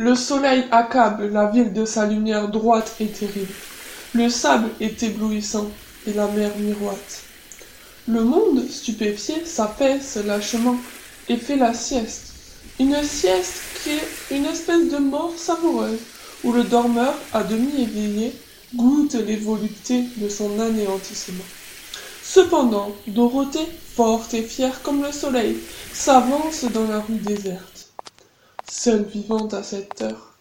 Le soleil accable la ville de sa lumière droite et terrible. Le sable est éblouissant et la mer miroite. Le monde, stupéfié, s'apaise lâchement et fait la sieste. Une sieste qui est une espèce de mort savoureuse, où le dormeur, à demi éveillé, goûte les voluptés de son anéantissement. Cependant, Dorothée, forte et fière comme le soleil, s'avance dans la rue déserte, seule vivante à cette heure,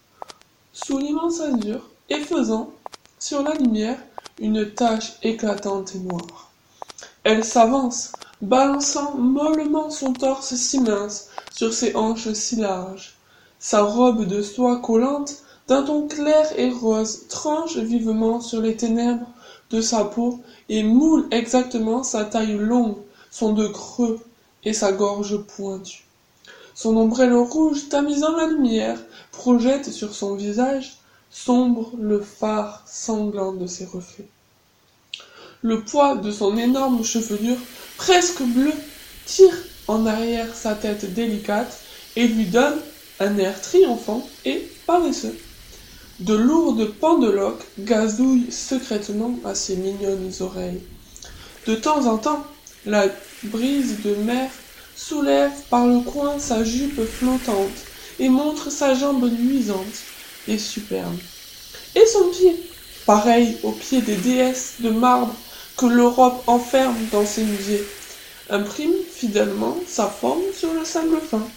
sous l'immense azur, et faisant, sur la lumière, une tache éclatante et noire. Elle s'avance, balançant mollement son torse si mince sur ses hanches si larges. Sa robe de soie collante, d'un ton clair et rose, tranche vivement sur les ténèbres de sa peau et moule exactement sa taille longue, son dos creux et sa gorge pointue. Son ombrelle rouge, tamisant la lumière, projette sur son visage sombre le phare sanglant de ses reflets. Le poids de son énorme chevelure, presque bleue, tire en arrière sa tête délicate et lui donne un air triomphant et paresseux. De lourdes pendeloques gazouillent secrètement à ses mignonnes oreilles. De temps en temps, la brise de mer soulève par le coin sa jupe flottante et montre sa jambe luisante et superbe. Et son pied, pareil au pied des déesses de marbre que l'Europe enferme dans ses musées, imprime fidèlement sa forme sur le sable fin.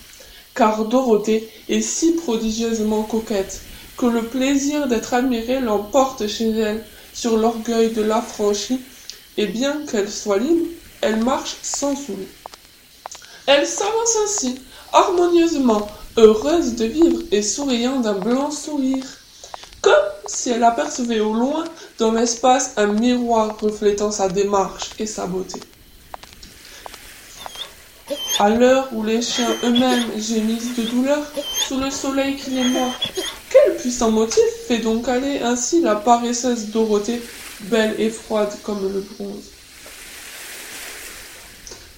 Car Dorothée est si prodigieusement coquette que le plaisir d'être admirée l'emporte chez elle sur l'orgueil de l'affranchie, et bien qu'elle soit libre, elle marche sans souliers. Elle s'avance ainsi, harmonieusement, heureuse de vivre et souriant d'un blanc sourire, comme si elle apercevait au loin dans l'espace un miroir reflétant sa démarche et sa beauté. À l'heure où les chiens eux-mêmes gémissent de douleur sous le soleil qui les mord, quel puissant motif fait donc aller ainsi la paresseuse Dorothée, belle et froide comme le bronze?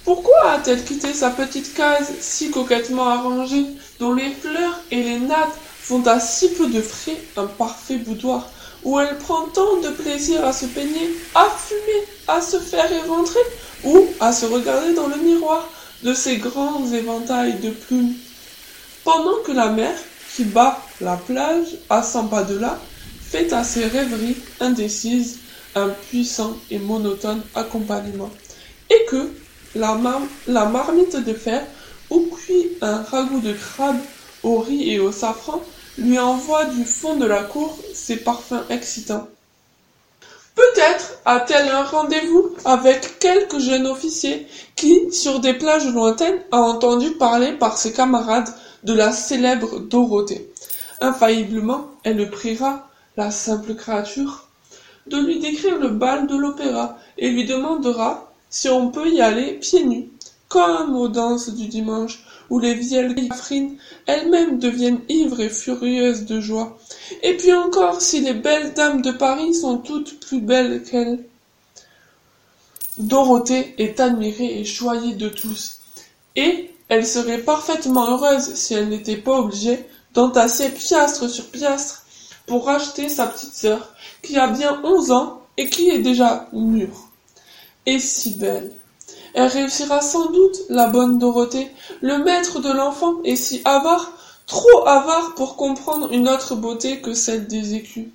Pourquoi a-t-elle quitté sa petite case si coquettement arrangée, dont les fleurs et les nattes font à si peu de frais un parfait boudoir, où elle prend tant de plaisir à se peigner, à fumer, à se faire éventrer, ou à se regarder dans le miroir de ses grands éventails de plumes, pendant que la mer, qui bat la plage à cent pas de là, fait à ses rêveries indécises un puissant et monotone accompagnement, et que la, marmite de fer, où cuit un ragoût de crabe au riz et au safran, lui envoie du fond de la cour ses parfums excitants. Peut-être a-t-elle un rendez-vous avec quelque jeune officier qui, sur des plages lointaines, a entendu parler par ses camarades de la célèbre Dorothée. Infailliblement, elle le priera, la simple créature, de lui décrire le bal de l'opéra et lui demandera si on peut y aller pieds nus, comme aux danses du dimanche, où les vieilles gaffrines elles-mêmes deviennent ivres et furieuses de joie. Et puis encore, si les belles dames de Paris sont toutes plus belles qu'elles. Dorothée est admirée et choyée de tous, et elle serait parfaitement heureuse si elle n'était pas obligée d'entasser piastre sur piastre pour racheter sa petite sœur, qui a bien onze ans et qui est déjà mûre. Et si belle. Elle réussira sans doute, la bonne Dorothée. Le maître de l'enfant est si avare, trop avare pour comprendre une autre beauté que celle des écus.